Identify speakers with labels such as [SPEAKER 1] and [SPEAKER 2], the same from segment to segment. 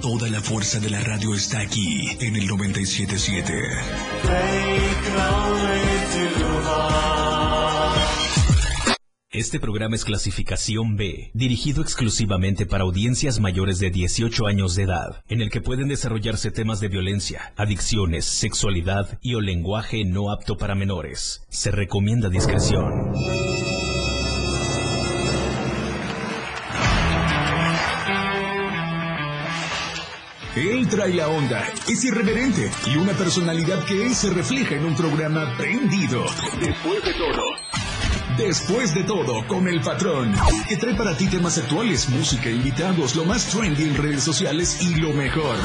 [SPEAKER 1] Toda la fuerza de la radio está aquí en el 977.
[SPEAKER 2] Este programa es clasificación B, dirigido exclusivamente para audiencias mayores de 18 años de edad, en el que pueden desarrollarse temas de violencia, adicciones, sexualidad y o lenguaje no apto para menores. Se recomienda discreción.
[SPEAKER 1] Él trae la onda, es irreverente y una personalidad que él se refleja en un programa prendido. Después de todo. Después de todo, con el patrón, que trae para ti temas actuales, música, invitados, lo más trendy en redes sociales y lo mejor.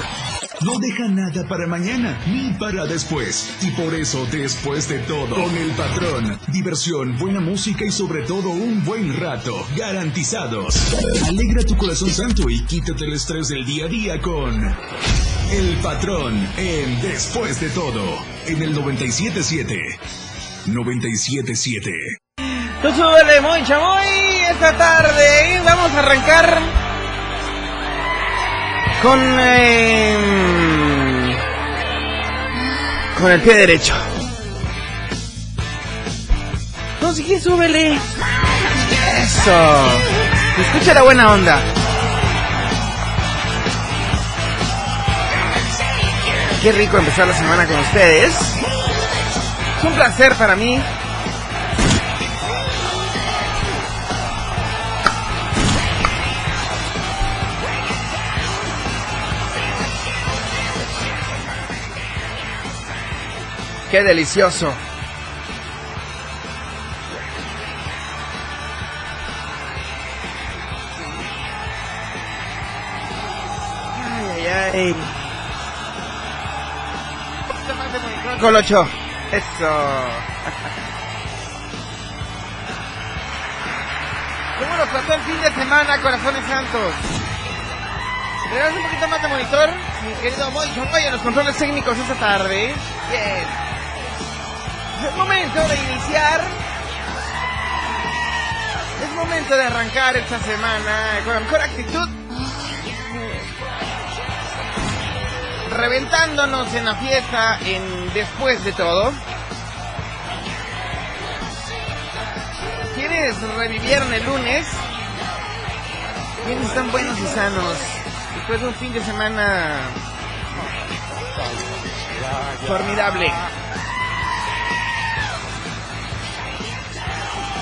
[SPEAKER 1] No deja nada para mañana ni para después. Y por eso, después de todo, con el patrón, diversión, buena música y sobre todo un buen rato, garantizados. Alegra tu corazón santo y quítate el estrés del día a día con el patrón en Después de todo, en el 977. 977.
[SPEAKER 3] Tú súbele, muy chamoy, esta tarde vamos a arrancar con eh, con el pie derecho. No, sigue, súbele. Eso. Escucha la buena onda. Qué rico empezar la semana con ustedes. Es un placer para mí Qué delicioso. Ay, ay, ay. Colocho. Eso. ¿Cómo nos pasó el fin de semana, corazones santos? ¿Le un poquito más de monitor? Mi querido Moncho en los controles técnicos esta tarde. Bien. Es momento de iniciar. Es momento de arrancar esta semana con la mejor actitud. Reventándonos en la fiesta en después de todo. ¿Quiénes revivieron el lunes? ¿Quiénes están buenos y sanos? Después de un fin de semana formidable.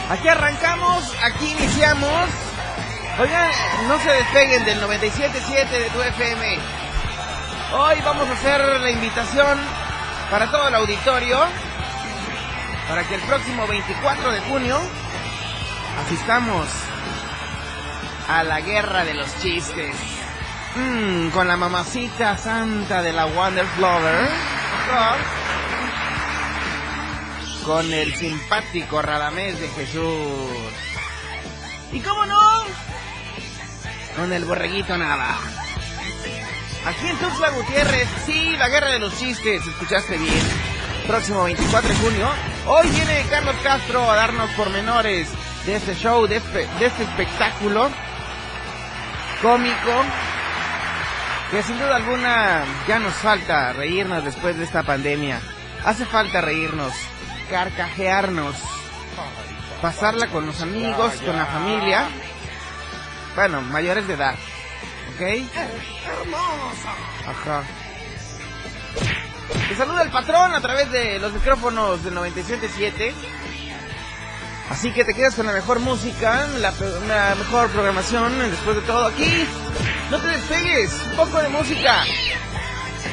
[SPEAKER 3] Aquí arrancamos, aquí iniciamos. Oigan, no se despeguen del 97.7 de tu FM. Hoy vamos a hacer la invitación para todo el auditorio para que el próximo 24 de junio asistamos a la guerra de los chistes. Mm, con la mamacita santa de la Wonder Flower. Con el simpático Radamés de Jesús. ¿Y cómo no? Con el borreguito nada. Aquí en Tuxtla Gutiérrez, sí, la guerra de los chistes, escuchaste bien. Próximo 24 de junio. Hoy viene Carlos Castro a darnos pormenores de este show, de este, de este espectáculo cómico que sin duda alguna ya nos falta reírnos después de esta pandemia. Hace falta reírnos, carcajearnos, pasarla con los amigos, con la familia. Bueno, mayores de edad. ¿Ok? Ajá. Te saluda el patrón a través de los micrófonos del 97.7. Así que te quedas con la mejor música, la, la, mejor programación, después de todo aquí. No te despegues, un poco de música.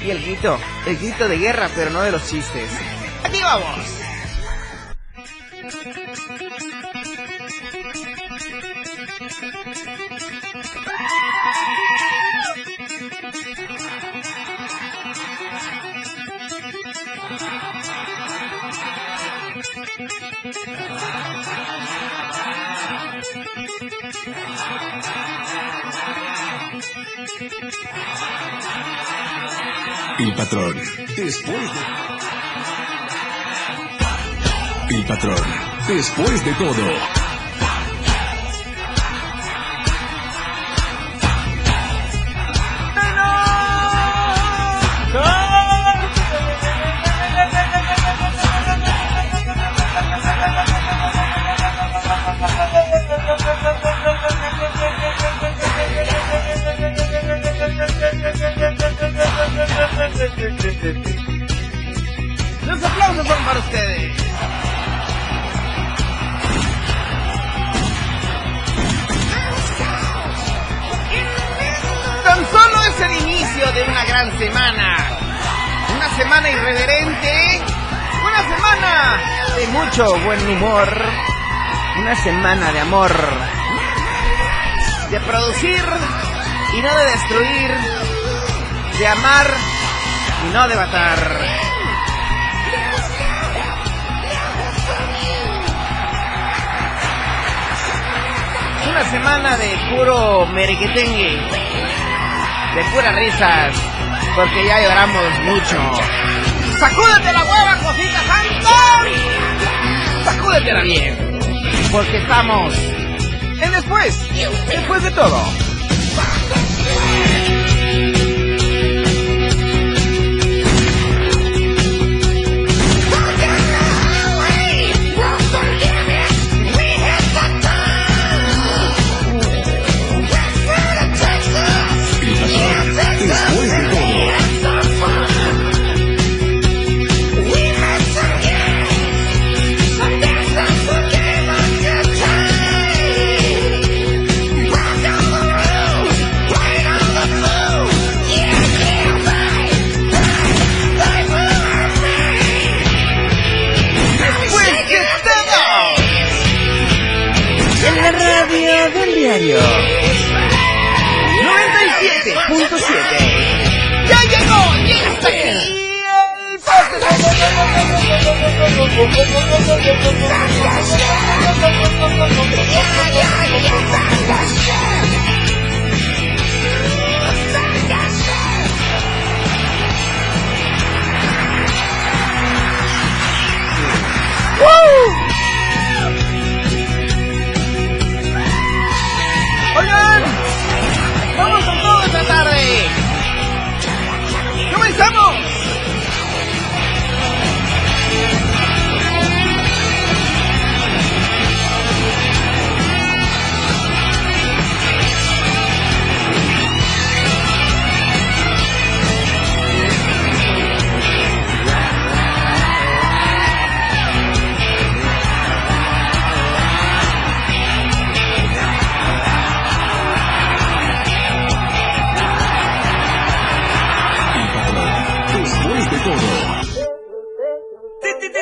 [SPEAKER 3] Y el grito, el grito de guerra, pero no de los chistes. Aquí vamos.
[SPEAKER 1] El patrón. Después de... El patrón. Después de todo.
[SPEAKER 3] Los aplausos son para ustedes. Es el inicio de una gran semana. Una semana irreverente. Una semana de mucho buen humor. Una semana de amor. De producir y no de destruir. De amar y no de matar. Una semana de puro merequetengue, de puras risas, porque ya lloramos mucho. ¡Sacúdete la hueva, cosita santa! ¡Sacúdetela bien! Porque estamos en después, después de todo. Radio del diario 97.7. ¡Ya llegó! ¡Ya está ¡Oigan! ¡Vamos con todo esta tarde! ¡Comenzamos!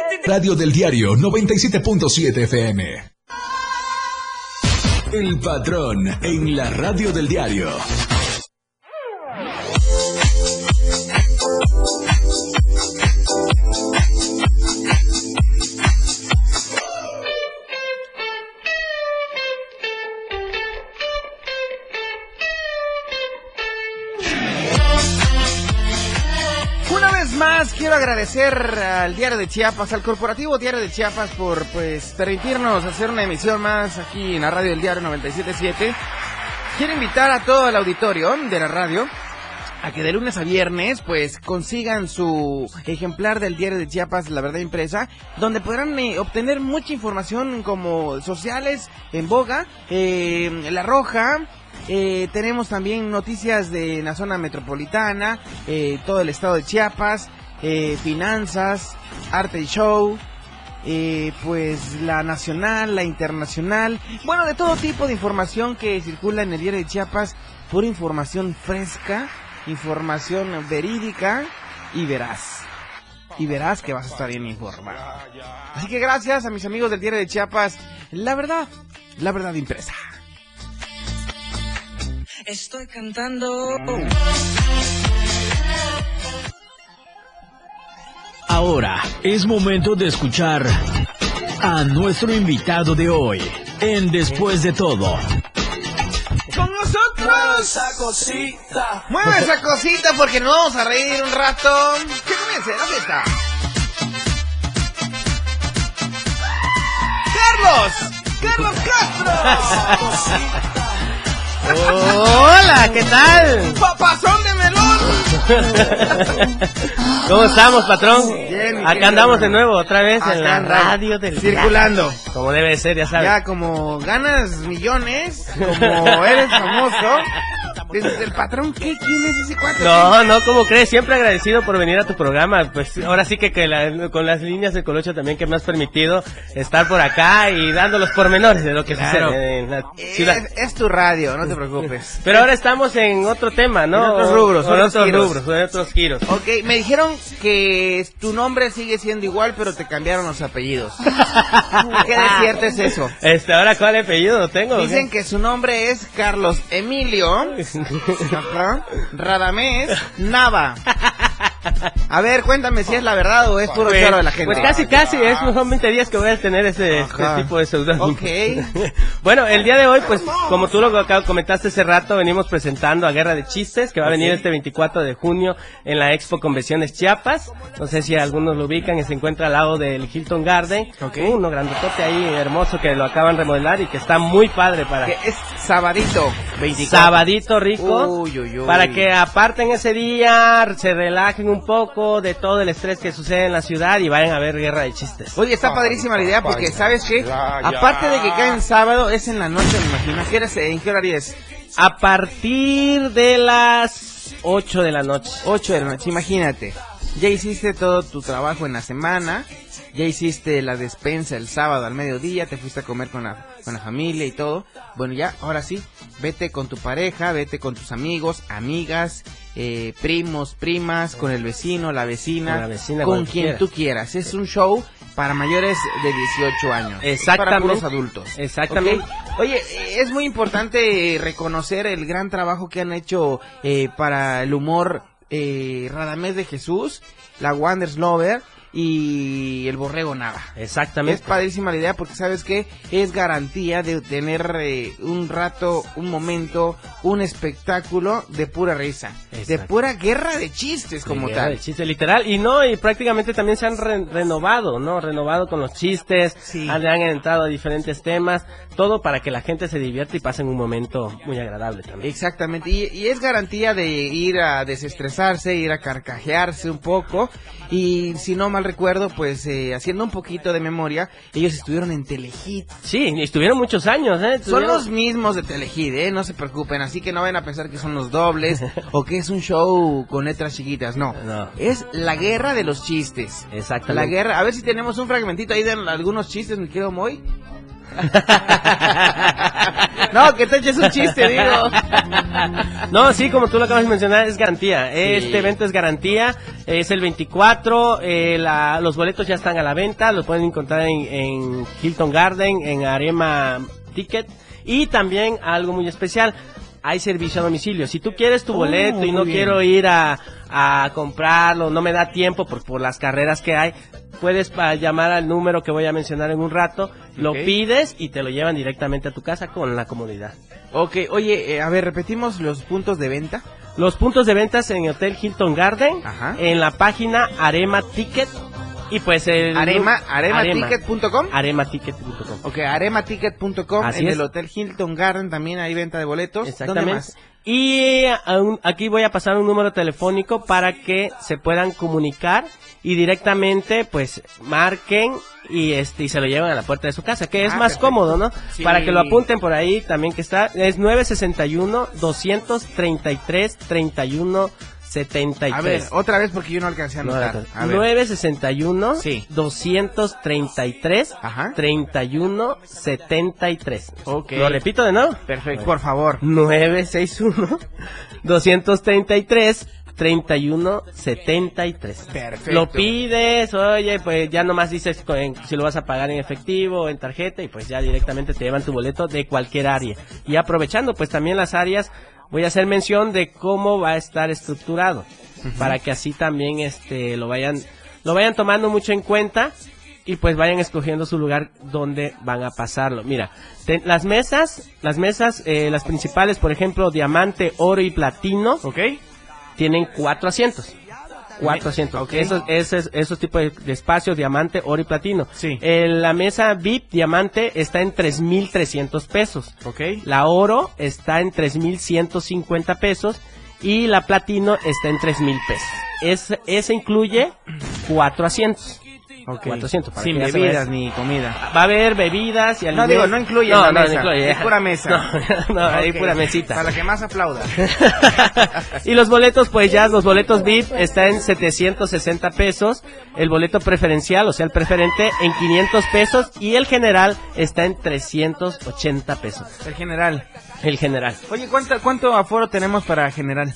[SPEAKER 1] Radio del Diario 97.7 FM. El patrón en la radio del diario.
[SPEAKER 3] Quiero agradecer al Diario de Chiapas, al corporativo Diario de Chiapas por pues permitirnos hacer una emisión más aquí en la radio del Diario 977. Quiero invitar a todo el auditorio de la radio a que de lunes a viernes pues consigan su ejemplar del diario de Chiapas La Verdad Impresa, donde podrán eh, obtener mucha información como sociales en boga, eh, La Roja, eh, tenemos también noticias de la zona metropolitana, eh, todo el estado de Chiapas, eh, finanzas, arte y show, eh, pues la nacional, la internacional, bueno, de todo tipo de información que circula en el diario de Chiapas, pura información fresca, información verídica y verás. Y verás que vas a estar bien informado. Así que gracias a mis amigos del diario de Chiapas, la verdad, la verdad impresa.
[SPEAKER 4] Estoy cantando.
[SPEAKER 5] Ahora es momento de escuchar a nuestro invitado de hoy en Después de todo.
[SPEAKER 3] Con nosotros.
[SPEAKER 4] Esa cosita.
[SPEAKER 3] Mueve esa cosita porque nos vamos a reír un rato. Que comience la fiesta. Carlos. Carlos Castro.
[SPEAKER 6] Hola, ¿qué tal?
[SPEAKER 3] Papazón
[SPEAKER 6] ¿Cómo estamos, patrón?
[SPEAKER 3] Bien,
[SPEAKER 6] Acá andamos de nuevo, otra vez
[SPEAKER 3] Acá
[SPEAKER 6] en la radio del
[SPEAKER 3] Circulando.
[SPEAKER 6] Como debe ser, ya sabes.
[SPEAKER 3] Ya como ganas millones, como eres famoso, Desde el patrón, ¿qué? ¿Quién es ese cuate?
[SPEAKER 6] No, no, ¿cómo crees? Siempre agradecido por venir a tu programa. Pues ahora sí que, que la- con las líneas de Colocho también que me has permitido estar por acá y dando los pormenores de lo que
[SPEAKER 3] Claro.
[SPEAKER 6] sucede en la ciudad.
[SPEAKER 3] Es, es tu radio, no te preocupes.
[SPEAKER 6] Pero ahora estamos en otro tema, ¿no?
[SPEAKER 3] En otros rubros,
[SPEAKER 6] En
[SPEAKER 3] otros
[SPEAKER 6] otros
[SPEAKER 3] giros.
[SPEAKER 6] rubros, en otros giros.
[SPEAKER 3] Ok, me dijeron que tu nombre sigue siendo igual, pero te cambiaron los apellidos. ¿Qué de cierto es eso?
[SPEAKER 6] Este, ahora cuál apellido lo tengo.
[SPEAKER 3] Dicen que su nombre es Carlos Emilio ajá, Radamés Nava. A ver, cuéntame si es la verdad o es puro
[SPEAKER 6] Pues,
[SPEAKER 3] choro de la gente.
[SPEAKER 6] pues casi, casi, es son 20 días que voy a tener ese este tipo de seudónimo.
[SPEAKER 3] Ok.
[SPEAKER 6] bueno, el día de hoy, pues, como tú lo comentaste hace rato, venimos presentando a Guerra de Chistes, que va a venir este 24 de junio en la Expo Convenciones Chiapas. No sé si algunos lo ubican, se encuentra al lado del Hilton Garden.
[SPEAKER 3] Ok.
[SPEAKER 6] Uno grandotote ahí, hermoso, que lo acaban de remodelar y que está muy padre para...
[SPEAKER 3] Que es sabadito 24.
[SPEAKER 6] Sabadito rico,
[SPEAKER 3] Uy, uy, uy.
[SPEAKER 6] para que aparten ese día, se relajen un poco de todo el estrés que sucede en la ciudad y vayan a ver Guerra de Chistes.
[SPEAKER 3] Oye, está padrísima la idea porque, ¿sabes qué? Aparte de que cae en sábado, es en la noche, me imagino. ¿Qué hora es- ¿En qué horario es?
[SPEAKER 6] A partir de las 8 de la noche.
[SPEAKER 3] 8 de la noche, imagínate. Ya hiciste todo tu trabajo en la semana, ya hiciste la despensa el sábado al mediodía, te fuiste a comer con la, con la familia y todo. Bueno, ya, ahora sí, vete con tu pareja, vete con tus amigos, amigas, eh, primos, primas, con el vecino, la vecina,
[SPEAKER 6] Con la vecina,
[SPEAKER 3] con
[SPEAKER 6] cuando
[SPEAKER 3] quien
[SPEAKER 6] quieras.
[SPEAKER 3] tú quieras. Es un show para mayores de 18 años.
[SPEAKER 6] Exactamente.
[SPEAKER 3] Para puros adultos.
[SPEAKER 6] Exactamente.
[SPEAKER 3] Oye, es muy importante reconocer el gran trabajo que han hecho eh, para el humor eh, Radamés de Jesús, la Wonders Lover y el Borrego Nava.
[SPEAKER 6] Exactamente.
[SPEAKER 3] Es padrísima la idea porque sabes que es garantía de tener eh, un rato, un momento, un espectáculo de pura risa, de pura guerra de chistes como
[SPEAKER 6] Guerra
[SPEAKER 3] tal.
[SPEAKER 6] de chistes, literal. Y no, y prácticamente también se han re- renovado, ¿no? Renovado con los chistes,
[SPEAKER 3] Sí.
[SPEAKER 6] han, han entrado a diferentes temas, todo para que la gente se divierta y pasen un momento muy agradable también.
[SPEAKER 3] Exactamente, y, y es garantía de ir a desestresarse, ir a carcajearse un poco, y si no mal recuerdo, pues eh, haciendo un poquito de memoria, ellos estuvieron en Telehit.
[SPEAKER 6] Sí, estuvieron muchos años, ¿eh?
[SPEAKER 3] Son los mismos de Telehit, ¿eh? No se preocupen, así que no vayan a pensar que son los dobles o que es un show con letras chiquitas, no.
[SPEAKER 6] No.
[SPEAKER 3] Es la guerra de los chistes.
[SPEAKER 6] Exactamente.
[SPEAKER 3] La guerra, a ver si tenemos un fragmentito ahí de algunos chistes, mi querido Moy. no, que te eches un chiste, digo.
[SPEAKER 6] No, sí, como tú lo acabas de mencionar, es garantía. Este evento es garantía. Es el 24. eh, la- los boletos ya están a la venta. Los pueden encontrar en, en Hilton Garden, en Arema Ticket. Y también algo muy especial. Hay servicio a domicilio. Si tú quieres tu
[SPEAKER 3] Oh,
[SPEAKER 6] boleto y no
[SPEAKER 3] bien.
[SPEAKER 6] quiero ir a, a comprarlo, no me da tiempo por, por las carreras que hay, puedes pa- llamar al número que voy a mencionar en un rato, lo pides y te lo llevan directamente a tu casa con la comodidad.
[SPEAKER 3] Ok, oye, eh, a ver, repetimos los puntos de venta.
[SPEAKER 6] Los puntos de ventas en Hotel Hilton Garden,
[SPEAKER 3] Ajá.
[SPEAKER 6] en la página Arema Ticket y pues el
[SPEAKER 3] Arema, arematicket.com.
[SPEAKER 6] arematicket.com.
[SPEAKER 3] Ok, arematicket.com. En
[SPEAKER 6] es.
[SPEAKER 3] el Hotel Hilton Garden también hay venta de boletos. ¿Dónde
[SPEAKER 6] Exactamente.
[SPEAKER 3] más?
[SPEAKER 6] Y aún- aquí voy a pasar un número telefónico para que se puedan comunicar y directamente pues marquen y este y se lo llevan a la puerta de su casa, que es
[SPEAKER 3] Ah,
[SPEAKER 6] más
[SPEAKER 3] perfecto.
[SPEAKER 6] cómodo, ¿no?
[SPEAKER 3] Sí.
[SPEAKER 6] Para que lo apunten por ahí también que está es 961 233 31 73.
[SPEAKER 3] A ver, otra vez porque yo no alcancé a
[SPEAKER 6] No,
[SPEAKER 3] anotar. A ver.
[SPEAKER 6] 961
[SPEAKER 3] Sí.
[SPEAKER 6] 233
[SPEAKER 3] Ajá.
[SPEAKER 6] 31 73.
[SPEAKER 3] Ok.
[SPEAKER 6] Lo repito de nuevo.
[SPEAKER 3] Perfecto, por favor.
[SPEAKER 6] 961 233 31 73.
[SPEAKER 3] Perfecto.
[SPEAKER 6] Lo pides, oye, pues ya nomás dices en- si lo vas a pagar en efectivo o en tarjeta y pues ya directamente te llevan tu boleto de cualquier área. Y aprovechando pues también las áreas, voy a hacer mención de cómo va a estar estructurado para que así también este lo vayan lo vayan tomando mucho en cuenta y pues vayan escogiendo su lugar donde van a pasarlo. Mira, te- las mesas, las mesas, eh, las principales, por ejemplo, diamante, oro y platino,
[SPEAKER 3] ¿Ok?
[SPEAKER 6] tienen cuatro asientos. Cuatro asientos.
[SPEAKER 3] Ok.
[SPEAKER 6] Esos, esos, esos tipos de, de espacios, diamante, oro y platino.
[SPEAKER 3] Sí.
[SPEAKER 6] Eh, la mesa VIP diamante está en 3.300 pesos.
[SPEAKER 3] ¿Ok?
[SPEAKER 6] La oro está en 3.150 pesos y la platino está en 3.000 pesos. Es, ese incluye cuatro asientos.
[SPEAKER 3] Ok.
[SPEAKER 6] 400. para
[SPEAKER 3] Sin bebidas ni comida.
[SPEAKER 6] Va a haber bebidas y
[SPEAKER 3] No,
[SPEAKER 6] alimentos.
[SPEAKER 3] digo, no incluye
[SPEAKER 6] no,
[SPEAKER 3] la
[SPEAKER 6] no,
[SPEAKER 3] mesa,
[SPEAKER 6] no incluye.
[SPEAKER 3] es pura mesa.
[SPEAKER 6] No, no, hay
[SPEAKER 3] Ok.
[SPEAKER 6] pura mesita.
[SPEAKER 3] Para la que más aplauda.
[SPEAKER 6] y los boletos, pues ya, los boletos VIP está en 760 pesos, el boleto preferencial, o sea, el preferente en 500 pesos y el general está en 380 pesos.
[SPEAKER 3] El general.
[SPEAKER 6] El general.
[SPEAKER 3] Oye, ¿cuánto, ¿cuánto aforo tenemos para general?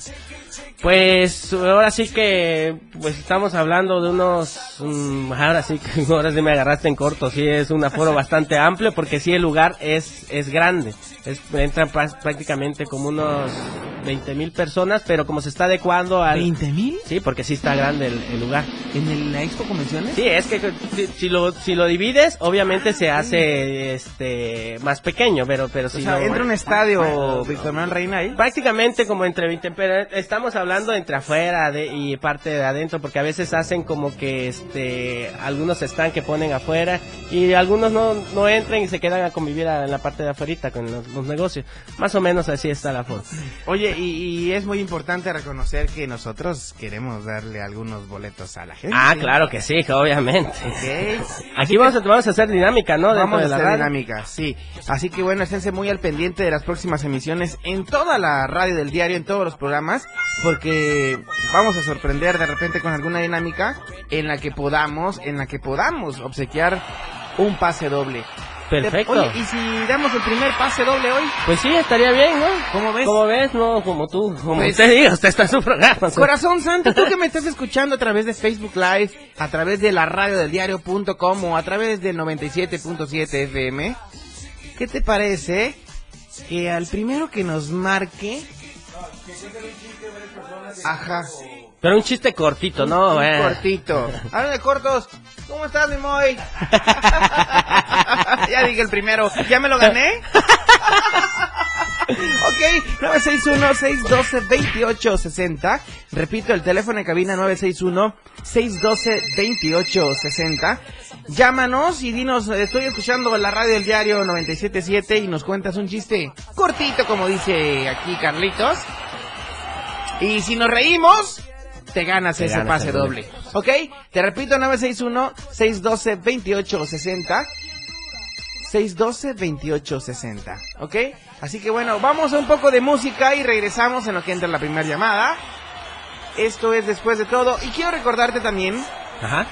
[SPEAKER 6] Pues ahora sí que pues estamos hablando de unos mm, ahora sí que ahora sí me agarraste en corto, sí es un aforo bastante amplio porque sí el lugar es es grande, es entran prácticamente como unos 20 mil personas, pero como se está adecuando al
[SPEAKER 3] ¿20 mil?
[SPEAKER 6] sí porque sí está grande el, el lugar.
[SPEAKER 3] ¿En el, la Expo Convenciones?
[SPEAKER 6] Sí, es que si, si lo si lo divides obviamente se hace este más pequeño, pero pero
[SPEAKER 3] O
[SPEAKER 6] si
[SPEAKER 3] sea,
[SPEAKER 6] lo-
[SPEAKER 3] entra un estadio Víctor Manuel Reina ahí.
[SPEAKER 6] prácticamente como entre 20, pero estamos hablando entre afuera de, y parte de adentro, porque a veces hacen como que este algunos están que ponen afuera y algunos no, no entran y se quedan a convivir a- en la parte de afuera con los, los negocios. Más o menos así está la forma.
[SPEAKER 3] Oye, y, y es muy importante reconocer que nosotros queremos darle algunos boletos a la gente.
[SPEAKER 6] Ah, claro que sí, obviamente.
[SPEAKER 3] Ok.
[SPEAKER 6] Aquí vamos a, vamos a hacer dinámica, ¿no? Dentro
[SPEAKER 3] Vamos a hacer dinámica, sí. Así que bueno, esténse muy al pendiente de las próximas emisiones en toda la radio del diario, en todos los programas, porque vamos a sorprender de repente con alguna dinámica en la que podamos, en la que podamos obsequiar un pase doble.
[SPEAKER 6] Perfecto.
[SPEAKER 3] Oye, ¿y si damos el primer pase doble hoy?
[SPEAKER 6] Pues sí, estaría bien, ¿no?
[SPEAKER 3] ¿Cómo ves?
[SPEAKER 6] ¿Cómo ves? No, como tú, como
[SPEAKER 3] Pues-
[SPEAKER 6] usted diga, usted está en su programa.
[SPEAKER 3] Corazón Santo, tú que me estás escuchando a través de Facebook Live, a través de la radio del diario.com o a través del 97.7 FM, ¿qué te parece que al primero que nos marque... Ajá,
[SPEAKER 6] Pero un chiste cortito, ¿no?
[SPEAKER 3] un
[SPEAKER 6] Eh.
[SPEAKER 3] cortito. Habla de cortos. ¿Cómo estás, mi Moy? ya dije el primero. ¿Ya me lo gané? Ok, 961-612-2860. Repito, el teléfono de cabina 961-612-2860. Llámanos y dinos, estoy escuchando la radio del diario 977 y nos cuentas un chiste cortito, como dice aquí Carlitos. Y si nos reímos, te ganas
[SPEAKER 6] Te
[SPEAKER 3] ese
[SPEAKER 6] ganas
[SPEAKER 3] pase doble. ¿Ok? Te repito, 961-612-2860. 612-2860. ¿Ok? Así que bueno, vamos a un poco de música y regresamos en lo que entra la primera llamada. Esto es después de todo. Y quiero recordarte también
[SPEAKER 6] Ajá,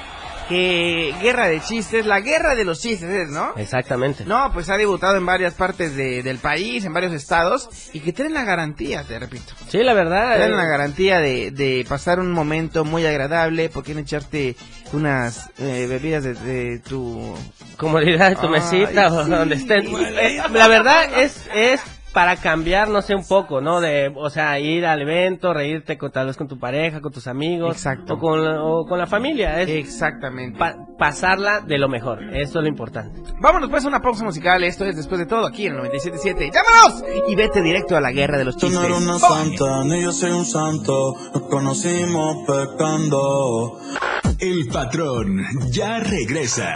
[SPEAKER 3] que Guerra de Chistes, la guerra de los chistes, ¿es, ¿no?
[SPEAKER 6] exactamente.
[SPEAKER 3] No, pues ha debutado en varias partes de- del país, en varios estados, y que tienen la garantía, te repito.
[SPEAKER 6] Sí, la verdad.
[SPEAKER 3] Tienen
[SPEAKER 6] eh,
[SPEAKER 3] la garantía de, de pasar un momento muy agradable, porque echarte unas eh, bebidas de, de tu...
[SPEAKER 6] comodidad de tu
[SPEAKER 3] Ay,
[SPEAKER 6] mesita o
[SPEAKER 3] sí,
[SPEAKER 6] donde estén. Eh, La verdad es es para cambiar, no sé, un poco, ¿no? De, o sea, ir al evento, reírte con, tal vez con tu pareja, con tus amigos.
[SPEAKER 3] Exacto.
[SPEAKER 6] O con, la- o con la familia. Es
[SPEAKER 3] Exactamente.
[SPEAKER 6] pa- pasarla de lo mejor. Eso es lo importante.
[SPEAKER 3] Vámonos pues a una pausa musical, esto es después de todo aquí en el 97.7. ¡Llámanos! Y vete directo a la guerra de los
[SPEAKER 7] Tú
[SPEAKER 3] chistes.
[SPEAKER 7] no eres una santa, ni yo soy un santo. Nos conocimos pecando.
[SPEAKER 1] El patrón ya regresa.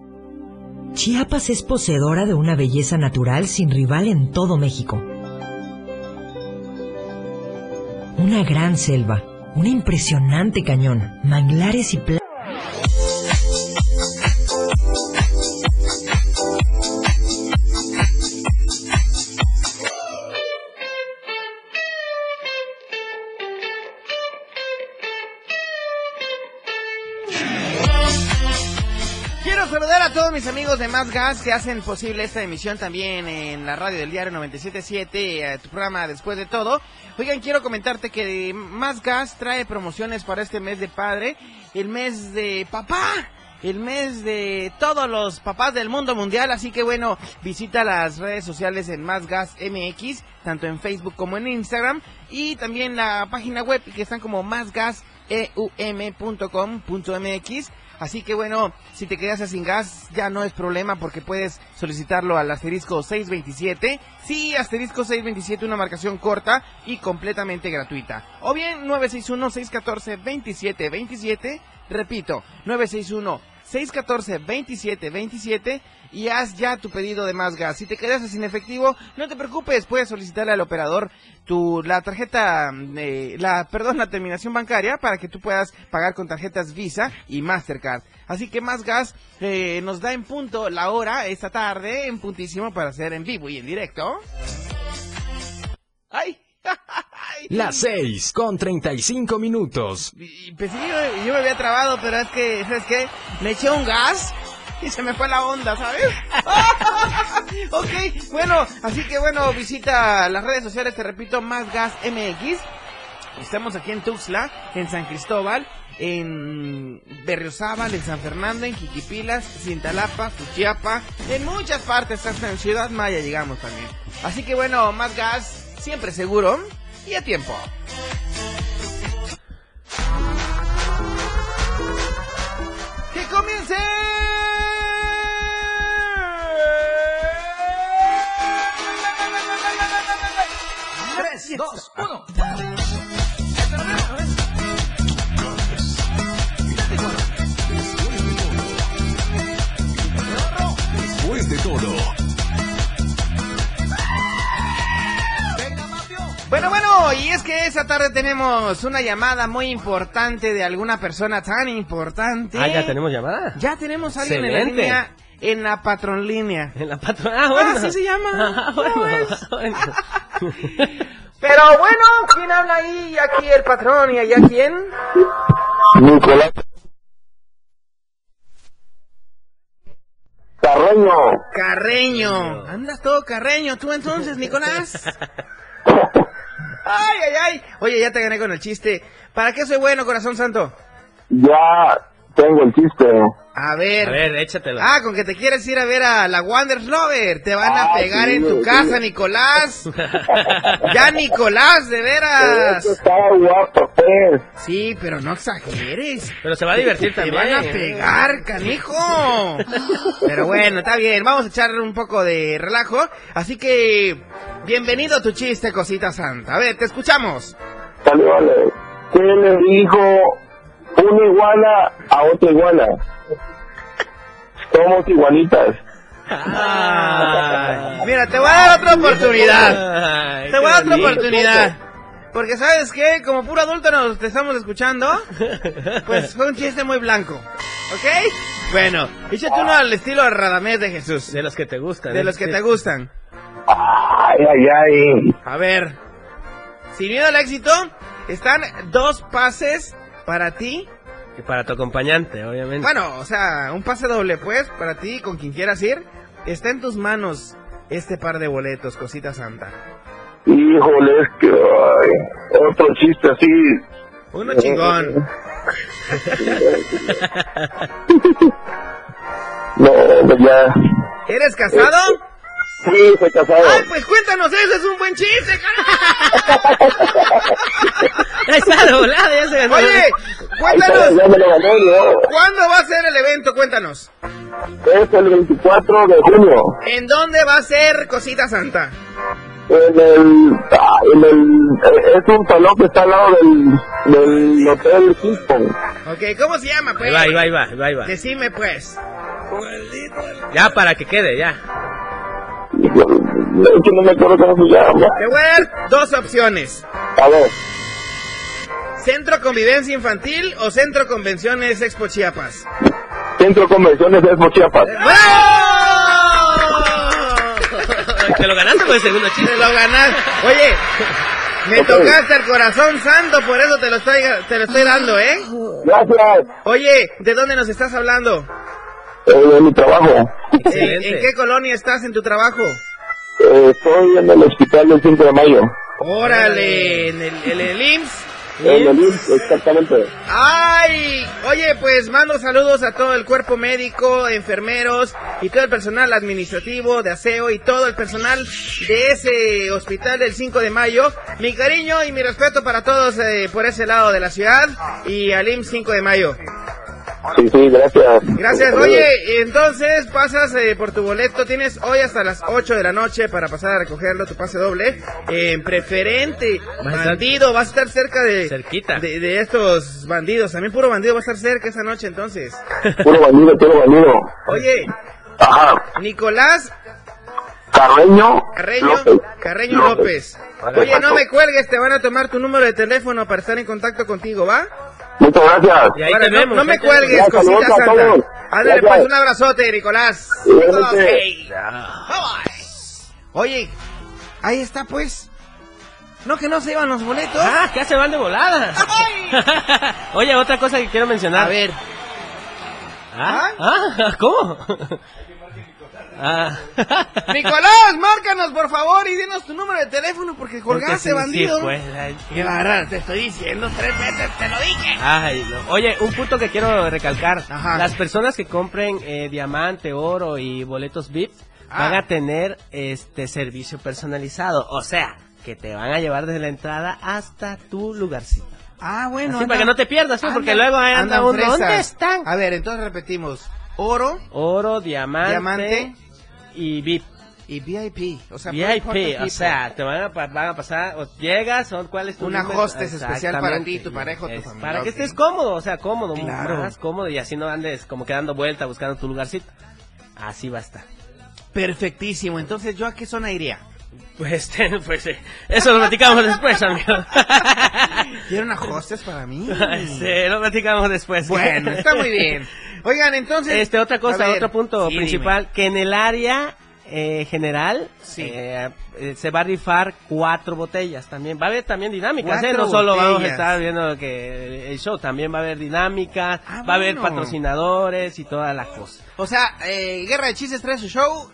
[SPEAKER 8] Chiapas es poseedora de una belleza natural sin rival en todo México. Una gran selva, un impresionante cañón, manglares y playas.
[SPEAKER 3] Amigos de Más Gas que hacen posible esta emisión también en la radio del diario 97.7, eh, tu programa Después de Todo. Oigan, quiero comentarte que Más Gas trae promociones para este mes de padre, el mes de papá el mes de todos los papás del mundo mundial, así que bueno, visita las redes sociales en Más Gas MX, tanto en Facebook como en Instagram, y también la página web que están como másgaseum.com.mx. Así que bueno, si te quedas sin gas ya no es problema porque puedes solicitarlo al asterisco 627. Sí, asterisco 627, una marcación corta y completamente gratuita. O bien 961-614-2727. Repito, 961 614-2727 y haz ya tu pedido de más gas. Si te quedas sin efectivo, no te preocupes, puedes solicitarle al operador tu la tarjeta, eh, la perdón, la terminación bancaria para que tú puedas pagar con tarjetas Visa y Mastercard. Así que más gas eh, nos da en punto la hora esta tarde, en puntísimo para hacer en vivo y en directo. ¡Ay!
[SPEAKER 9] Las 6 con 35 minutos.
[SPEAKER 3] Y, Pues sí, yo, yo me había trabado, pero es que, ¿sabes qué? Me eché un gas y se me fue la onda, ¿sabes? ok, bueno, así que bueno, visita las redes sociales, te repito, Más Gas MX. Estamos aquí en Tuxtla, en San Cristóbal, en Berriozábal, en San Fernando, en Jiquipilas, Cintalapa, Fuchiapa, en muchas partes, hasta en Ciudad Maya llegamos también. Así que bueno, Más Gas, siempre seguro y a tiempo. ¡Que comience!
[SPEAKER 1] Tres, dos, uno.
[SPEAKER 3] Y es que esta tarde tenemos una llamada muy importante de alguna persona tan importante.
[SPEAKER 6] Ah, ya tenemos llamada.
[SPEAKER 3] Ya tenemos a alguien en la línea, en la patron línea.
[SPEAKER 6] En la patrona. Ah, bueno.
[SPEAKER 3] así se llama.
[SPEAKER 6] Ah, bueno,
[SPEAKER 3] ¿Cómo es?
[SPEAKER 6] bueno.
[SPEAKER 3] Pero bueno, ¿quién habla ahí? Aquí el patrón y allá quién?
[SPEAKER 10] Nicolás Carreño.
[SPEAKER 3] Carreño. Andas todo carreño, tú entonces, Nicolás. Ay, ay, ay. Oye, ya te gané con el chiste. ¿Para qué soy bueno, corazón santo?
[SPEAKER 10] Ya tengo el chiste.
[SPEAKER 3] A ver.
[SPEAKER 6] A ver, échatelo.
[SPEAKER 3] Ah, con que te quieres ir a ver a la Wanderslover. Te van a
[SPEAKER 10] Ah,
[SPEAKER 3] pegar
[SPEAKER 10] sí,
[SPEAKER 3] en tu
[SPEAKER 10] sí.
[SPEAKER 3] casa, Nicolás. ya, Nicolás, de veras.
[SPEAKER 10] Eso está guapo, pues.
[SPEAKER 3] Sí, pero no exageres.
[SPEAKER 6] Pero se va a divertir
[SPEAKER 3] Te
[SPEAKER 6] también.
[SPEAKER 3] van a pegar, canijo. Pero bueno, está bien. Vamos a echar un poco de relajo. Así que, bienvenido a tu chiste, cosita santa. A ver, te escuchamos.
[SPEAKER 10] Vale. ¿Qué le dijo una iguana a otra iguana? Somos iguanitas.
[SPEAKER 6] Ay.
[SPEAKER 3] Mira, te voy a dar otra oportunidad.
[SPEAKER 6] Ay,
[SPEAKER 3] Te voy a dar otra oportunidad. Porque sabes qué, como puro adulto nos te estamos escuchando, pues fue un chiste muy blanco. ¿Ok? Bueno, échate uno al estilo Radamés de Jesús.
[SPEAKER 6] De los que te gustan.
[SPEAKER 3] De
[SPEAKER 6] ¿eh?
[SPEAKER 3] los que te gustan.
[SPEAKER 10] Ay, ay, ay.
[SPEAKER 3] A ver. Sin miedo al éxito, están dos pases para ti.
[SPEAKER 6] Y para tu acompañante, obviamente.
[SPEAKER 3] Bueno, o sea, un pase doble, pues, para ti, con quien quieras ir. Está en tus manos este par de boletos, cosita santa.
[SPEAKER 10] Híjole, es que ay, otro chiste así.
[SPEAKER 3] Uno chingón.
[SPEAKER 10] No, ya.
[SPEAKER 3] ¿Eres casado?
[SPEAKER 10] Sí, soy casado.
[SPEAKER 3] Ay, pues cuéntanos eso, es un buen chiste,
[SPEAKER 6] está, de volada, ya se ganó.
[SPEAKER 3] Oye, cuéntanos,
[SPEAKER 10] ya me lo gané, ¿no?
[SPEAKER 3] ¿cuándo va a ser el evento? Cuéntanos.
[SPEAKER 10] Es el 24 de junio.
[SPEAKER 3] ¿En dónde va a ser Cosita Santa?
[SPEAKER 10] En el, ah, en el, eh, es un salón que está al lado del, del Hotel Kingston.
[SPEAKER 3] Ok, ¿cómo se llama, pues?
[SPEAKER 6] va, ahí va, ahí va, ahí va, ahí va.
[SPEAKER 3] Decime, pues.
[SPEAKER 6] Ya, para que quede, ya.
[SPEAKER 10] Que no me acuerdo cómo se llama.
[SPEAKER 3] Te voy a dar dos opciones.
[SPEAKER 10] A ver,
[SPEAKER 3] ¿Centro Convivencia Infantil o Centro Convenciones Expo Chiapas?
[SPEAKER 10] Centro Convenciones de Chiapas.
[SPEAKER 3] ¡Bravo!
[SPEAKER 6] Te lo ganaste con el segundo
[SPEAKER 3] Te
[SPEAKER 6] chiste.
[SPEAKER 3] lo ganaste. Oye, me
[SPEAKER 10] Ok.
[SPEAKER 3] tocaste el corazón santo, por eso te lo estoy, te lo estoy dando, ¿eh?
[SPEAKER 10] Gracias.
[SPEAKER 3] Oye, ¿de dónde nos estás hablando?
[SPEAKER 10] En mi trabajo.
[SPEAKER 3] ¿En, en qué colonia estás en tu trabajo?
[SPEAKER 10] Eh, estoy en el hospital del 5 de mayo.
[SPEAKER 3] Órale, en el, en el IMSS.
[SPEAKER 10] En el IMSS, exactamente.
[SPEAKER 3] Ay, oye, pues mando saludos a todo el cuerpo médico, enfermeros y todo el personal administrativo, de aseo y todo el personal de ese hospital del 5 de mayo. Mi cariño y mi respeto para todos eh, por ese lado de la ciudad y al IMSS 5 de mayo.
[SPEAKER 10] Sí, sí, gracias.
[SPEAKER 3] Gracias. Oye, entonces pasas eh, por tu boleto. Tienes hoy hasta las 8 de la noche para pasar a recogerlo, tu pase doble. En preferente, bandido, vas a estar cerca de,
[SPEAKER 6] Cerquita.
[SPEAKER 3] de, de estos bandidos. También puro bandido va a estar cerca esa noche entonces.
[SPEAKER 10] Puro bandido, puro bandido.
[SPEAKER 3] Oye,
[SPEAKER 10] Ajá.
[SPEAKER 3] Nicolás
[SPEAKER 10] Carreño.
[SPEAKER 3] Carreño
[SPEAKER 10] López.
[SPEAKER 3] Carreño López. Oye, no me cuelgues, te van a tomar tu número de teléfono para estar en contacto contigo, ¿va?
[SPEAKER 10] Muchas gracias.
[SPEAKER 6] Y ahí
[SPEAKER 3] Ahora,
[SPEAKER 6] te
[SPEAKER 3] no,
[SPEAKER 6] vemos,
[SPEAKER 3] no
[SPEAKER 6] ahí
[SPEAKER 3] me cuelgues,
[SPEAKER 10] Ya,
[SPEAKER 3] cosita
[SPEAKER 10] saludos a
[SPEAKER 3] santa. Ándale,
[SPEAKER 10] Gracias.
[SPEAKER 3] pues un abrazote, Nicolás. Bye-bye. Oye, ahí está pues. No que no se iban los boletos.
[SPEAKER 6] Ah, ya se van de volada. Oye, otra cosa que quiero mencionar.
[SPEAKER 3] A ver,
[SPEAKER 6] ¿Ah? ¿Ah? ¿Cómo? Ah.
[SPEAKER 3] Nicolás, márcanos por favor y dinos tu número de teléfono porque colgaste,
[SPEAKER 6] sí,
[SPEAKER 3] bandido.
[SPEAKER 6] sí, pues, ay,
[SPEAKER 3] Qué barra, te estoy diciendo tres veces, te lo dije.
[SPEAKER 6] Ay, no. Oye, un punto que quiero recalcar.
[SPEAKER 3] Ajá.
[SPEAKER 6] Las personas que compren eh, diamante, oro y boletos VIP
[SPEAKER 3] Ah.
[SPEAKER 6] van a tener este servicio personalizado. O sea, que te van a llevar desde la entrada hasta tu lugarcito.
[SPEAKER 3] Ah, bueno.
[SPEAKER 6] Así,
[SPEAKER 3] anda-
[SPEAKER 6] para que no te pierdas, pues, porque
[SPEAKER 3] anda-
[SPEAKER 6] luego anda uno,
[SPEAKER 3] fresas.
[SPEAKER 6] ¿dónde están?
[SPEAKER 3] A ver, entonces repetimos. Oro,
[SPEAKER 6] Oro, diamante,
[SPEAKER 3] Diamante.
[SPEAKER 6] Y VIP.
[SPEAKER 3] y VIP. O sea,
[SPEAKER 6] VIP, o sea, te van a, van a pasar, o llegas, son cuál es tu
[SPEAKER 3] Una hostess especial para ti, tu pareja tu
[SPEAKER 6] Es
[SPEAKER 3] familia,
[SPEAKER 6] Para que estés cómodo, o sea, cómodo,
[SPEAKER 3] Claro.
[SPEAKER 6] más cómodo y así no andes como que dando vuelta buscando tu lugarcito. Así va a estar.
[SPEAKER 3] Perfectísimo. Entonces, ¿yo a qué zona iría?
[SPEAKER 6] Pues, pues eh, eso lo platicamos después, amigo.
[SPEAKER 3] ¿Quiero una hostess para mí?
[SPEAKER 6] sí, lo platicamos después.
[SPEAKER 3] Bueno, está muy bien. Oigan, entonces...
[SPEAKER 6] Este, otra cosa,
[SPEAKER 3] ver,
[SPEAKER 6] otro punto
[SPEAKER 3] sí,
[SPEAKER 6] principal, que en el área eh, general
[SPEAKER 3] Sí.
[SPEAKER 6] eh, eh, se va a rifar cuatro botellas también. Va a haber también dinámicas, ¿eh? No solo vamos a estar viendo que el show, también va a haber dinámicas,
[SPEAKER 3] Ah,
[SPEAKER 6] va a haber patrocinadores y toda la cosa.
[SPEAKER 3] O sea, eh, Guerra de Chistes trae su show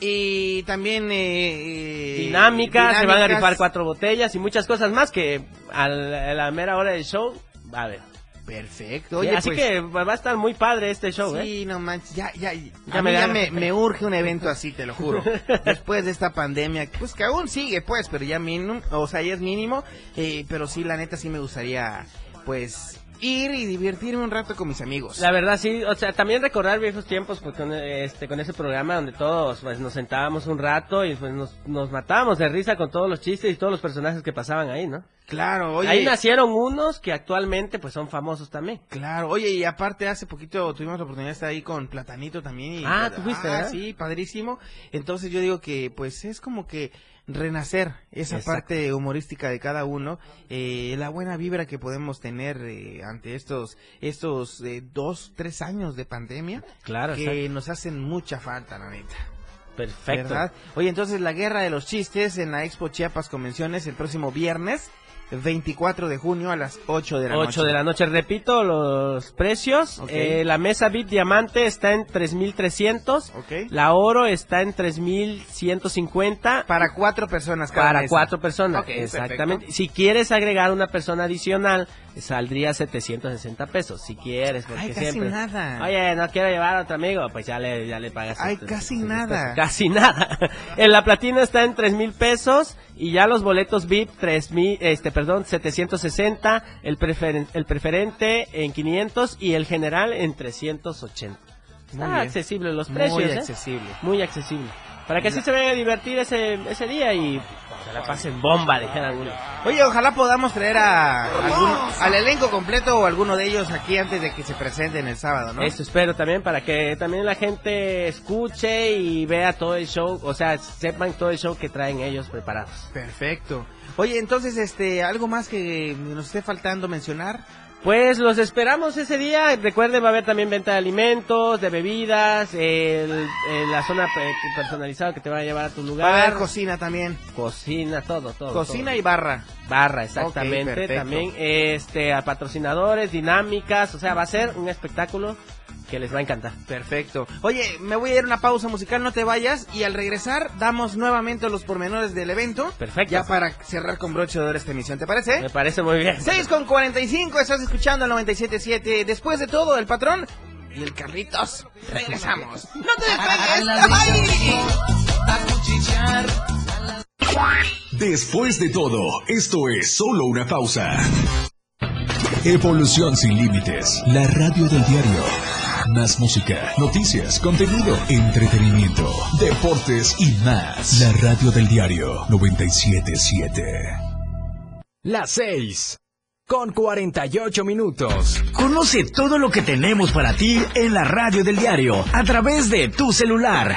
[SPEAKER 3] y también... Eh, eh,
[SPEAKER 6] Dinámicas, se van a rifar cuatro botellas y muchas cosas más que a la mera hora del show va a haber.
[SPEAKER 3] Perfecto. Oye,
[SPEAKER 6] así
[SPEAKER 3] pues,
[SPEAKER 6] que va a estar muy padre este show, ¿eh?
[SPEAKER 3] Sí, no manches, ya, ya, ya,
[SPEAKER 6] Ya
[SPEAKER 3] me, ya me, me urge un evento así, te lo juro. Después de esta pandemia, pues que aún sigue, pues, pero ya mínimo, o sea, ya es mínimo, eh, pero sí, la neta, sí me gustaría, pues, ir y divertirme un rato con mis amigos.
[SPEAKER 6] La verdad sí, o sea, también recordar viejos tiempos pues, con este con ese programa donde todos pues nos sentábamos un rato y pues nos, nos matábamos de risa con todos los chistes y todos los personajes que pasaban ahí, ¿no?
[SPEAKER 3] Claro, oye.
[SPEAKER 6] Ahí nacieron unos que actualmente pues son famosos también.
[SPEAKER 3] Claro, oye, y aparte hace poquito tuvimos la oportunidad de estar ahí con Platanito también. Y,
[SPEAKER 6] Ah, ¿tú fuiste,
[SPEAKER 3] Ah,
[SPEAKER 6] eh?
[SPEAKER 3] sí, padrísimo. Entonces yo digo que pues es como que renacer esa
[SPEAKER 6] Exacto.
[SPEAKER 3] parte humorística de cada uno, eh, la buena vibra que podemos tener eh, ante estos estos eh, dos, tres años de pandemia,
[SPEAKER 6] Claro,
[SPEAKER 3] que
[SPEAKER 6] exacto.
[SPEAKER 3] nos hacen mucha falta, la neta.
[SPEAKER 6] Perfecto.
[SPEAKER 3] ¿Verdad? Oye, entonces la guerra de los chistes en la Expo Chiapas Convenciones el próximo viernes 24 de junio a las 8 de la
[SPEAKER 6] 8
[SPEAKER 3] noche.
[SPEAKER 6] de la noche, repito los precios.
[SPEAKER 3] Ok.
[SPEAKER 6] Eh, la mesa VIP diamante está en 3300.
[SPEAKER 3] Ok.
[SPEAKER 6] La oro está en 3150.
[SPEAKER 3] Para cuatro personas cada
[SPEAKER 6] Para
[SPEAKER 3] mesa.
[SPEAKER 6] cuatro personas,
[SPEAKER 3] Ok,
[SPEAKER 6] exactamente. Si quieres agregar una persona adicional, saldría 760 pesos. Si quieres, porque
[SPEAKER 3] Ay, casi
[SPEAKER 6] siempre.
[SPEAKER 3] nada.
[SPEAKER 6] Oye, no quiero llevar a otro amigo, pues ya le, ya le pagas.
[SPEAKER 3] Ay, casi nada.
[SPEAKER 6] Casi nada. en la platina está en tres mil pesos y ya los boletos VIP tres mil, este, perdón, 760. El preferen- el preferente en 500 y el general en 380.
[SPEAKER 3] Muy
[SPEAKER 6] Está accesible los
[SPEAKER 3] Muy
[SPEAKER 6] precios, ¿eh?
[SPEAKER 3] accesible.
[SPEAKER 6] Muy accesible. Para que así se vayan a divertir ese, ese día y se la pasen bomba, dijeran uno.
[SPEAKER 3] Oye, ojalá podamos traer a algún- al elenco completo o alguno de ellos aquí antes de que se presenten el sábado, ¿no?
[SPEAKER 6] Eso espero también para que también la gente escuche y vea todo el show, o sea, sepan todo el show que traen ellos preparados.
[SPEAKER 3] Perfecto. Oye, entonces, este, algo más que nos esté faltando mencionar.
[SPEAKER 6] Pues los esperamos ese día. Recuerden, va a haber también venta de alimentos, de bebidas, el, el- la zona pe- personalizada que te va a llevar a tu
[SPEAKER 3] Va a
[SPEAKER 6] lugar.
[SPEAKER 3] haber cocina también.
[SPEAKER 6] Cocina, todo, todo.
[SPEAKER 3] Cocina
[SPEAKER 6] todo.
[SPEAKER 3] y barra.
[SPEAKER 6] Barra, exactamente. también este a patrocinadores, dinámicas, o sea, va a ser un espectáculo que les va a encantar.
[SPEAKER 3] Perfecto. Oye, me voy a ir a una pausa musical, no te vayas. Y al regresar, damos nuevamente los pormenores del evento.
[SPEAKER 6] Perfecto.
[SPEAKER 3] Ya para cerrar con broche de oro esta emisión, ¿te parece?
[SPEAKER 6] Me parece muy bien.
[SPEAKER 3] 6 con 45, estás escuchando el 97.7. Después de todo, el patrón y el Carlitos. Regresamos. ¡No te
[SPEAKER 1] despegues! Después de todo, esto es solo una pausa. Evolución sin límites, la radio del diario. Más música, noticias, contenido, entretenimiento, deportes y más. La radio del diario 977.
[SPEAKER 9] Las 6 con 48 minutos.
[SPEAKER 5] Conoce todo lo que tenemos para ti en la radio del diario a través de tu celular.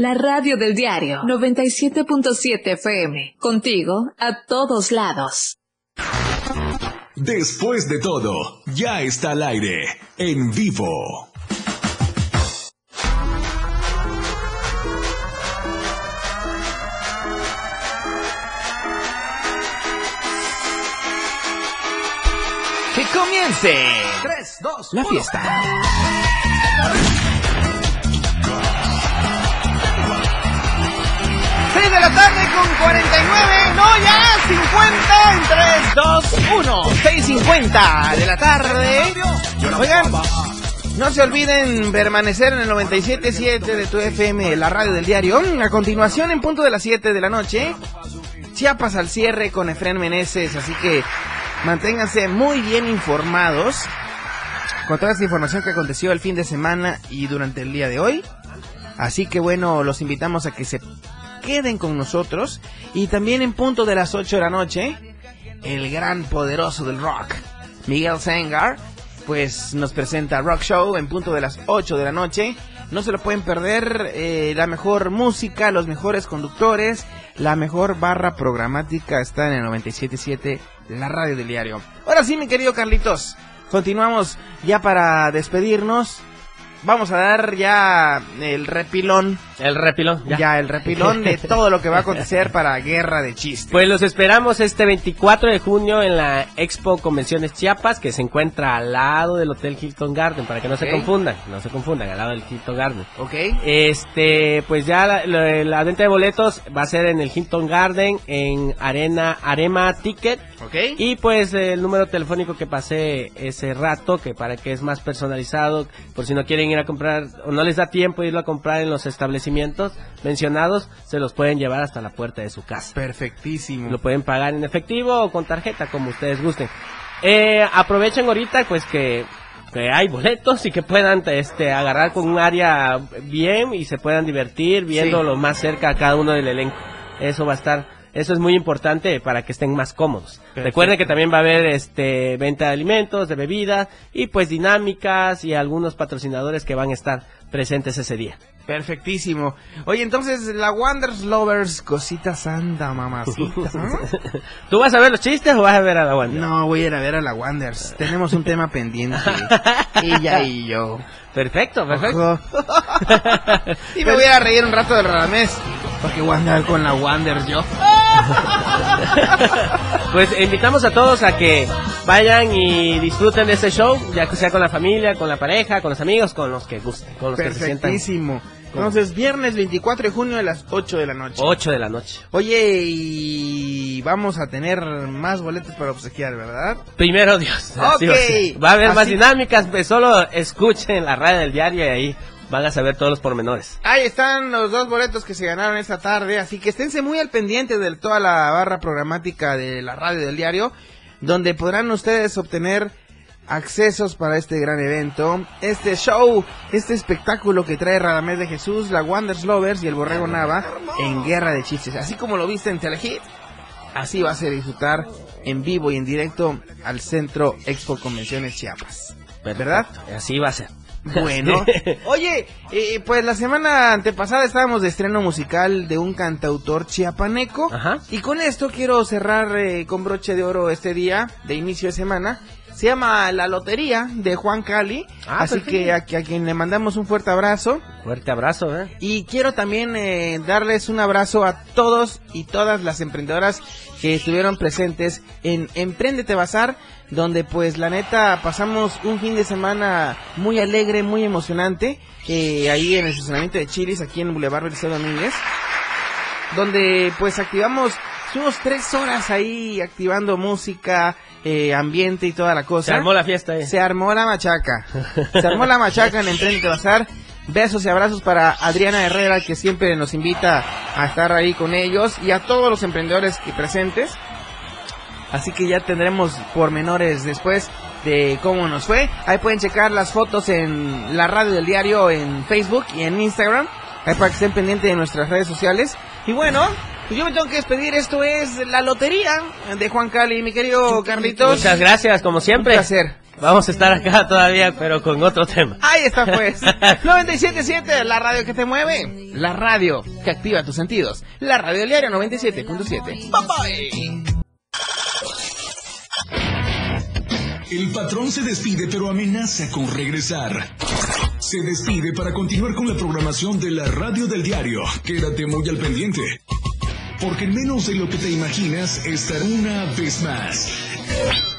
[SPEAKER 11] La radio del diario 97.7 FM. Contigo a todos lados.
[SPEAKER 1] Después de todo, ya está al aire, en vivo.
[SPEAKER 3] Que comience 3, 2, la fiesta. Seis de la tarde con 49, no ya, 50 en 3, 2, 1, 6.50 de la tarde. No se olviden permanecer en el 97.7 de tu FM, la radio del diario. A continuación, en punto de las 7 de la noche, Chiapas al cierre con Efren Meneses, así que manténganse muy bien informados con toda esta información que aconteció el fin de semana y durante el día de hoy. Así que bueno, los invitamos a que se queden con nosotros y también en punto de las 8 de la noche, el gran poderoso del rock, Miguel Sengar, pues nos presenta Rock Show en punto de las 8 de la noche. No se lo pueden perder, eh, la mejor música, los mejores conductores, la mejor barra programática está en el 97.7, la radio del diario. Ahora sí, mi querido Carlitos, continuamos ya para despedirnos. Vamos a dar ya el repilón.
[SPEAKER 6] El repilón, ya.
[SPEAKER 3] Ya, el repilón de todo lo que va a acontecer para Guerra de Chistes.
[SPEAKER 6] Pues los esperamos este 24 de junio en la Expo Convenciones Chiapas, que se encuentra al lado del Hotel Hilton Garden, para que no se confundan, no se confundan, al lado del Hilton Garden.
[SPEAKER 3] ¿Ok?
[SPEAKER 6] Este, pues ya la, la- la venta de boletos va a ser en el Hilton Garden, en Arena, Arema Ticket.
[SPEAKER 3] ¿Ok?
[SPEAKER 6] Y pues el número telefónico que pasé ese rato, que para que es más personalizado, por si no quieren ir a comprar, o no les da tiempo irlo a comprar en los establecimientos mencionados, se los pueden llevar hasta la puerta de su casa.
[SPEAKER 3] Perfectísimo.
[SPEAKER 6] Lo pueden pagar en efectivo o con tarjeta, como ustedes gusten. Eh, aprovechen ahorita, pues que, que hay boletos y que puedan este, agarrar con un área bien y se puedan divertir viendo
[SPEAKER 3] Sí.
[SPEAKER 6] lo más cerca a cada uno del elenco. Eso va a estar, eso es muy importante para que estén más cómodos. Recuerden que también va a haber este venta de alimentos, de bebidas y pues dinámicas y algunos patrocinadores que van a estar presentes ese día.
[SPEAKER 3] Perfectísimo. Oye, entonces, la Wonders Lovers, cosita santa, mamacita.
[SPEAKER 6] ¿Tú vas a ver los chistes o vas a ver a la Wanda?
[SPEAKER 3] No, voy a ir a ver a la Wonders. Tenemos un tema pendiente. Ella y yo.
[SPEAKER 6] Perfecto, perfecto.
[SPEAKER 3] Y me voy a reír un rato del Radamés. Porque voy a andar con la Wonders yo.
[SPEAKER 6] Pues invitamos a todos a que vayan y disfruten de este show, ya que sea con la familia, con la pareja, con los amigos, con los que gusten, con los que se sientan
[SPEAKER 3] Perfectísimo. Entonces, viernes 24 de junio a las 8 de la noche.
[SPEAKER 6] 8 de la noche.
[SPEAKER 3] Oye, y vamos a tener más boletos para obsequiar, ¿verdad?
[SPEAKER 6] Primero Dios. así
[SPEAKER 3] Ok.
[SPEAKER 6] va a haber más
[SPEAKER 3] Así-
[SPEAKER 6] dinámicas, pues solo escuchen la radio del diario y ahí van a saber todos los pormenores.
[SPEAKER 3] Ahí están los dos boletos que se ganaron esta tarde, así que esténse muy al pendiente de toda la barra programática de la radio del diario, donde podrán ustedes obtener accesos para este gran evento, este show, este espectáculo que trae Radamés de Jesús, la Wonders Lovers y el Borrego Nava en Guerra de Chistes. Así como lo viste en Telehit, así va a ser disfrutar en vivo y en directo al Centro Expo Convenciones Chiapas. ¿Verdad?
[SPEAKER 6] Así va a ser.
[SPEAKER 3] Bueno, oye, eh, pues la semana antepasada estábamos de estreno musical de un cantautor chiapaneco.
[SPEAKER 6] Ajá.
[SPEAKER 3] Y con esto quiero cerrar eh, con broche de oro este día de inicio de semana. Se llama La Lotería de Juan Cali.
[SPEAKER 6] Ah,
[SPEAKER 3] así
[SPEAKER 6] perfecto.
[SPEAKER 3] que a, a quien le mandamos un fuerte abrazo.
[SPEAKER 6] Fuerte abrazo, ¿eh?
[SPEAKER 3] Y quiero también eh, darles un abrazo a todos y todas las emprendedoras que estuvieron presentes en Emprendete Bazar, donde pues la neta pasamos un fin de semana muy alegre, muy emocionante, eh, ahí en el estacionamiento de Chilis, aquí en Boulevard Eliseo Domínguez, donde pues activamos, estuvimos tres horas ahí activando música, eh, ambiente y toda la cosa.
[SPEAKER 6] Se armó la fiesta ahí.
[SPEAKER 3] Se armó la machaca. Se armó la machaca en Emprendete Bazar. Besos y abrazos para Adriana Herrera, que siempre nos invita a estar ahí con ellos, y a todos los emprendedores que presentes. Así que ya tendremos pormenores después de cómo nos fue. Ahí pueden checar las fotos en la radio del diario en Facebook y en Instagram. Ahí para que estén pendientes de nuestras redes sociales. Y bueno, pues yo me tengo que despedir. Esto es la lotería de Juan Cali, mi querido Carlitos.
[SPEAKER 6] Muchas gracias, como siempre.
[SPEAKER 3] Un placer.
[SPEAKER 6] Vamos a estar acá todavía, pero con otro tema.
[SPEAKER 3] Ahí está pues. 977, la radio que te mueve. La radio que activa tus sentidos. La radio del diario 97.7. Bye bye.
[SPEAKER 1] El patrón se despide pero amenaza con regresar. Se despide para continuar con la programación de la radio del diario. Quédate muy al pendiente. Porque en menos de lo que te imaginas estará una vez más.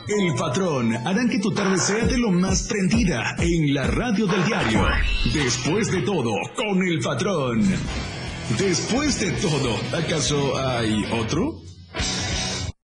[SPEAKER 1] El patrón harán que tu tarde sea de lo más prendida en la radio del diario. Después de todo, con el patrón. Después de todo, ¿acaso hay otro?